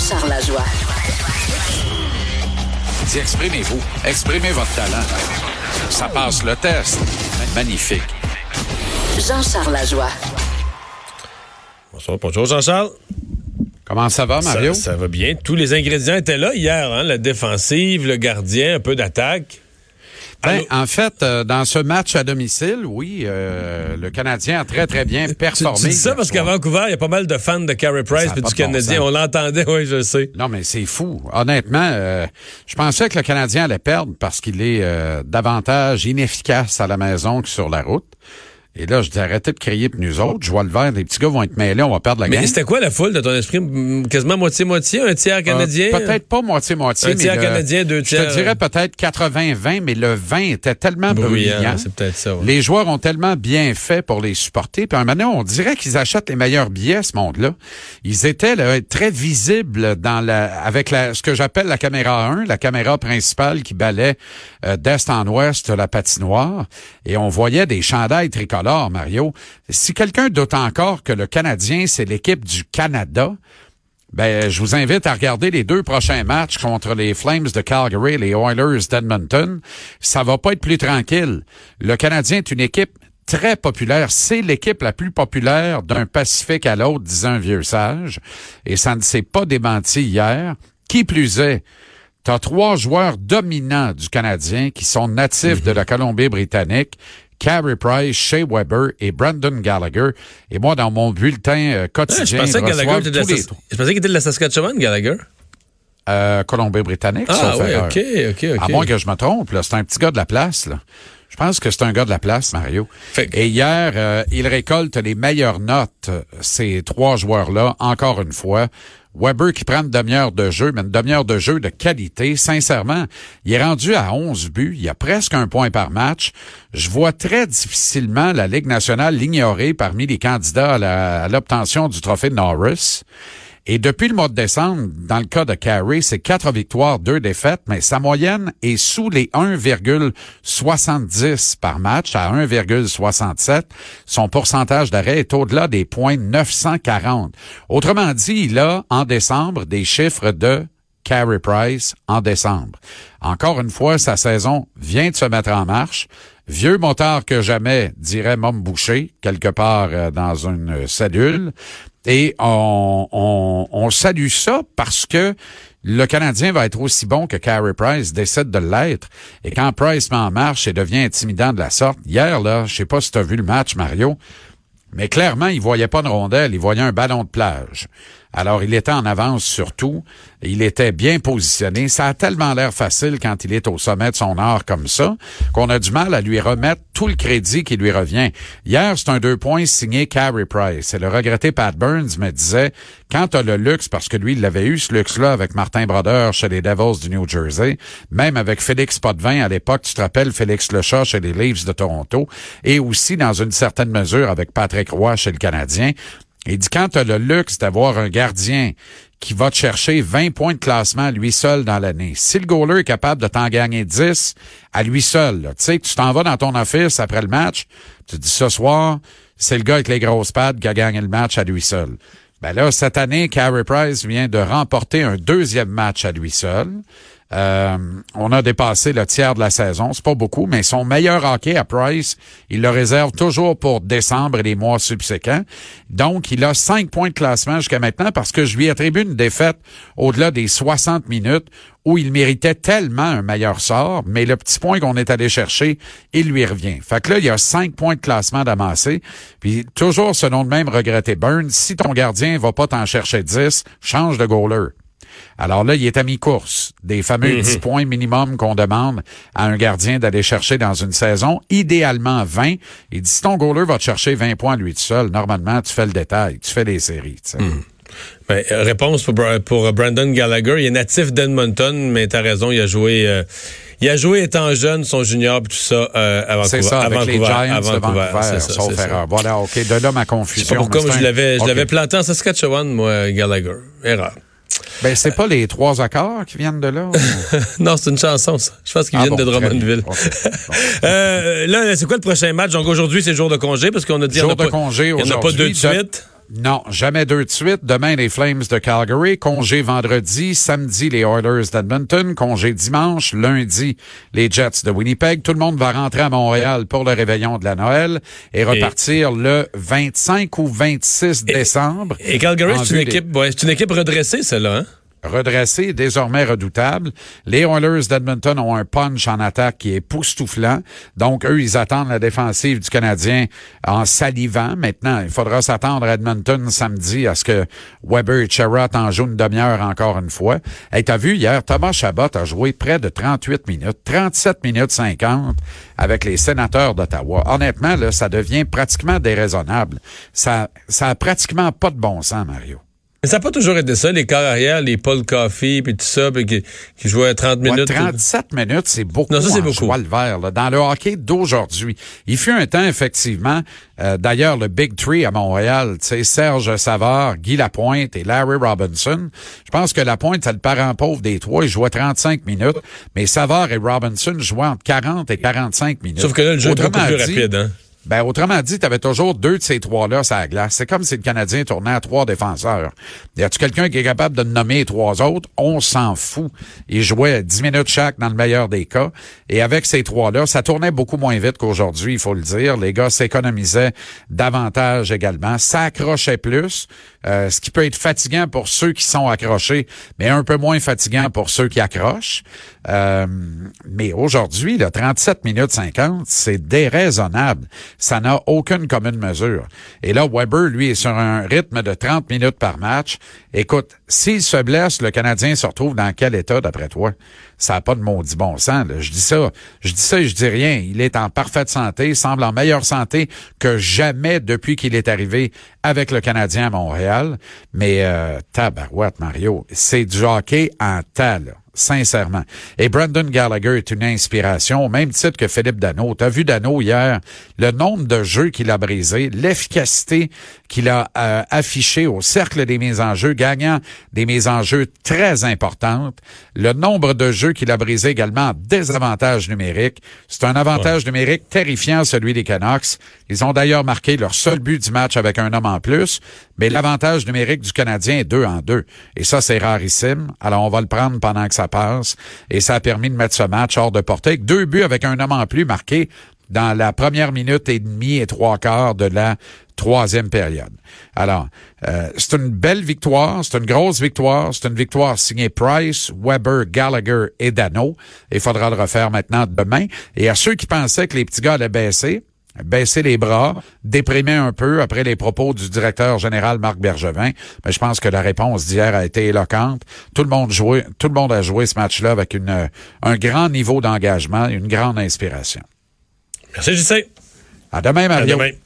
Jean-Charles Lajoie. Dis, exprimez-vous. Exprimez votre talent. Ça passe le test. Magnifique. Jean-Charles Lajoie. Bonsoir, bonjour Jean-Charles. Comment ça va, Mario? Ça, ça va bien. Tous les ingrédients étaient là hier, hein? la défensive, le gardien, un peu d'attaque. Ben, en fait, euh, dans ce match à domicile, oui, euh, le Canadien a très, très bien performé. Tu, tu dis ça parce qu'à Vancouver, il y a pas mal de fans de Carey Price et du Canadien. On l'entendait, oui, je sais. Non, mais c'est fou. Honnêtement, euh, je pensais que le Canadien allait perdre parce qu'il est davantage inefficace à la maison que sur la route. Et là, je dis arrêtez de crier pour nous autres. Je vois le vert, les petits gars vont être mêlés, on va perdre la game. Mais c'était quoi la foule de ton esprit? Quasiment moitié-moitié, un tiers canadien? Euh, peut-être pas moitié-moitié. Un tiers canadien, deux tiers. Je te dirais peut-être 80-20, mais le 20 était tellement bruyant. C'est peut-être ça. Ouais. Les joueurs ont tellement bien fait pour les supporter. Puis maintenant, on dirait qu'ils achètent les meilleurs billets, ce monde-là. Ils étaient là, très visibles dans la, avec la, ce que j'appelle la caméra 1, la caméra principale qui balait euh, d'est en ouest la patinoire. Et on voyait des chandails tricolores, Mario. Si quelqu'un doute encore que le Canadien, c'est l'équipe du Canada, ben, je vous invite à regarder les deux prochains matchs contre les Flames de Calgary et les Oilers d'Edmonton. Ça va pas être plus tranquille. Le Canadien est une équipe très populaire. C'est l'équipe la plus populaire d'un Pacifique à l'autre, disait un vieux sage. Et ça ne s'est pas démenti hier. Qui plus est, tu as trois joueurs dominants du Canadien qui sont natifs de la Colombie-Britannique. Carey Price, Shea Weber et Brandon Gallagher. Et moi, dans mon bulletin euh, quotidien, ah, je pensais, Gallagher les... je qu'il était de la Saskatchewan, Gallagher. Euh, Colombie-Britannique, ah, oui, OK, OK, OK. À moins que je me trompe, là. C'est un petit gars de la place, là. Je pense que c'est un gars de la place, Mario. Fait... Et hier, euh, il récolte les meilleures notes, ces trois joueurs-là, encore une fois. Weber qui prend une demi-heure de jeu, mais une demi-heure de jeu de qualité. Sincèrement, il est rendu à 11 buts. Il y a presque un point par match. Je vois très difficilement la Ligue nationale l'ignorer parmi les candidats à l'obtention du trophée de Norris. Et depuis le mois de décembre, dans le cas de Carey, c'est quatre victoires, deux défaites, mais sa moyenne est sous les 1,70 par match à 1,67. Son pourcentage d'arrêt est au-delà des points 940. Autrement dit, il a, en décembre, des chiffres de Carey Price en décembre. Encore une fois, sa saison vient de se mettre en marche. Vieux motard que jamais, dirait Mom Boucher, quelque part euh, dans une cellule. Et on, on, on, salue ça parce que le Canadien va être aussi bon que Carey Price décide de l'être. Et quand Price met en marche et devient intimidant de la sorte, hier, là, je sais pas si tu vu le match, Mario, mais clairement, il voyait pas une rondelle, il voyait un ballon de plage. Alors, il était en avance sur tout. Il était bien positionné. Ça a tellement l'air facile quand il est au sommet de son art comme ça qu'on a du mal à lui remettre tout le crédit qui lui revient. Hier, c'est un deux points signé Carey Price. Et le regretté Pat Burns me disait, quand tu as le luxe, parce que lui, il l'avait eu, ce luxe-là, avec Martin Brodeur chez les Devils du New Jersey, même avec Félix Potvin à l'époque, tu te rappelles Félix Lechat chez les Leafs de Toronto, et aussi, dans une certaine mesure, avec Patrick Roy chez le Canadien, il dit quand tu as le luxe d'avoir un gardien qui va te chercher 20 points de classement à lui seul dans l'année. Si le goaler est capable de t'en gagner 10 à lui seul, tu sais tu t'en vas dans ton office après le match, tu dis ce soir, c'est le gars avec les grosses pattes qui a gagné le match à lui seul. Ben là, cette année, Carey Price vient de remporter un deuxième match à lui seul. Euh, on a dépassé le tiers de la saison. C'est pas beaucoup, mais son meilleur hockey à Price, il le réserve toujours pour décembre et les mois subséquents. Donc, il a cinq points de classement jusqu'à maintenant parce que je lui attribue une défaite au-delà des 60 minutes où il méritait tellement un meilleur sort, mais le petit point qu'on est allé chercher, il lui revient. Fait que là, il y a cinq points de classement d'amasser. Puis toujours selon le même regretté Burns, si ton gardien va pas t'en chercher 10, change de goaler. Alors là, il est à mi-course des fameux 10 points minimum qu'on demande à un gardien d'aller chercher dans une saison, idéalement 20. Il dit, si ton goaler va te chercher 20 points lui tout seul, normalement, tu fais le détail, tu fais les séries. Ben, réponse pour, pour, Brandon Gallagher. Il est natif d'Edmonton, mais tu as raison, il a joué... Euh, il a joué étant jeune, son junior, tout ça, euh, à Vancouver. C'est ça, avec les Giants à Vancouver, de Vancouver, ça, sauf erreur. Voilà, OK, de là ma confusion. Pourquoi je l'avais je okay. l'avais planté en Saskatchewan, moi, Gallagher. Erreur. Ben, c'est pas les trois accords qui viennent de là? non, c'est une chanson, ça. Je pense qu'ils ah viennent bon, de Drummondville. Okay. Euh, là, c'est quoi le prochain match? Donc aujourd'hui, c'est jour de congé parce qu'on a dit jour n'y en a, de congé pas, il y en a pas deux de suite. Non, jamais deux de suite. Demain, les Flames de Calgary. Congé vendredi. Samedi, les Oilers d'Edmonton. Congé dimanche. Lundi, les Jets de Winnipeg. Tout le monde va rentrer à Montréal pour le réveillon de la Noël et repartir le 25 ou 26 décembre. Et Calgary, c'est une, équipe, ouais, une équipe redressée, celle-là, hein? Redressé, désormais redoutable. Les Oilers d'Edmonton ont un punch en attaque qui est poustouflant. Donc, eux, ils attendent la défensive du Canadien en salivant. Maintenant, il faudra s'attendre à Edmonton samedi à ce que Weber et Sherrod en jouent une demi-heure encore une fois. Et t'as vu hier, Thomas Chabot a joué près de 38 minutes, 37 minutes 50 avec les sénateurs d'Ottawa. Honnêtement, là, ça devient pratiquement déraisonnable. Ça, ça a pratiquement pas de bon sens, Mario. Mais ça n'a pas toujours été ça, les corps arrière, les Paul Coffey, puis tout ça, puis qui, qui jouaient 30 minutes. 37 minutes, c'est beaucoup. Non, ça, c'est beaucoup. le vert, là, dans le hockey d'aujourd'hui. Il fut un temps, effectivement, euh, d'ailleurs, le Big Three à Montréal, tu sais, Serge Savard, Guy Lapointe et Larry Robinson. Je pense que Lapointe, c'est le parent pauvre des trois. Il jouait 35 minutes, mais Savard et Robinson jouaient entre 40 et 45 minutes. Sauf que là, le jeu est beaucoup plus rapide, hein? Ben, autrement dit, tu avais toujours deux de ces trois-là sur la glace. C'est comme si le Canadien tournait à trois défenseurs. Y a-tu quelqu'un qui est capable de nommer trois autres? On s'en fout. Ils jouaient dix minutes chaque dans le meilleur des cas. Et avec ces trois-là, ça tournait beaucoup moins vite qu'aujourd'hui, il faut le dire. Les gars s'économisaient davantage également, s'accrochaient plus, euh, ce qui peut être fatigant pour ceux qui sont accrochés, mais un peu moins fatigant pour ceux qui accrochent. Euh, mais aujourd'hui, le 37 minutes 50, c'est déraisonnable. Ça n'a aucune commune mesure. Et là, Weber, lui, est sur un rythme de 30 minutes par match. Écoute, s'il se blesse, le Canadien se retrouve dans quel état, d'après toi? Ça n'a pas de maudit bon sens. Je dis ça, je dis ça et je dis rien. Il est en parfaite santé, semble en meilleure santé que jamais depuis qu'il est arrivé avec le Canadien à Montréal. Mais euh, tabarouette, Mario, c'est du hockey en tas, là sincèrement. Et Brandon Gallagher est une inspiration, au même titre que Philippe Dano. Tu as vu Dano hier, le nombre de jeux qu'il a brisé, l'efficacité qu'il a euh, affiché au cercle des mises en jeu, gagnant des mises en jeu très importantes, le nombre de jeux qu'il a brisé également en désavantage numérique. C'est un avantage numérique terrifiant, celui des Canucks. Ils ont d'ailleurs marqué leur seul but du match avec un homme en plus, mais l'avantage numérique du Canadien est deux en deux. Et ça, c'est rarissime. Alors, on va le prendre pendant que ça Et ça a permis de mettre ce match hors de portée. Deux buts avec un homme en plus marqué dans la première minute et demie et trois quarts de la troisième période. Alors, euh, c'est une belle victoire, c'est une grosse victoire, c'est une victoire signée Price, Weber, Gallagher et Dano. Il faudra le refaire maintenant demain. Et à ceux qui pensaient que les petits gars allaient baisser, baisser les bras, déprimer un peu après les propos du directeur général Marc Bergevin. Mais je pense que la réponse d'hier a été éloquente. Tout le monde jouait, tout le monde a joué ce match-là avec une, un grand niveau d'engagement, une grande inspiration. Merci, JC. À demain, Mario. À demain.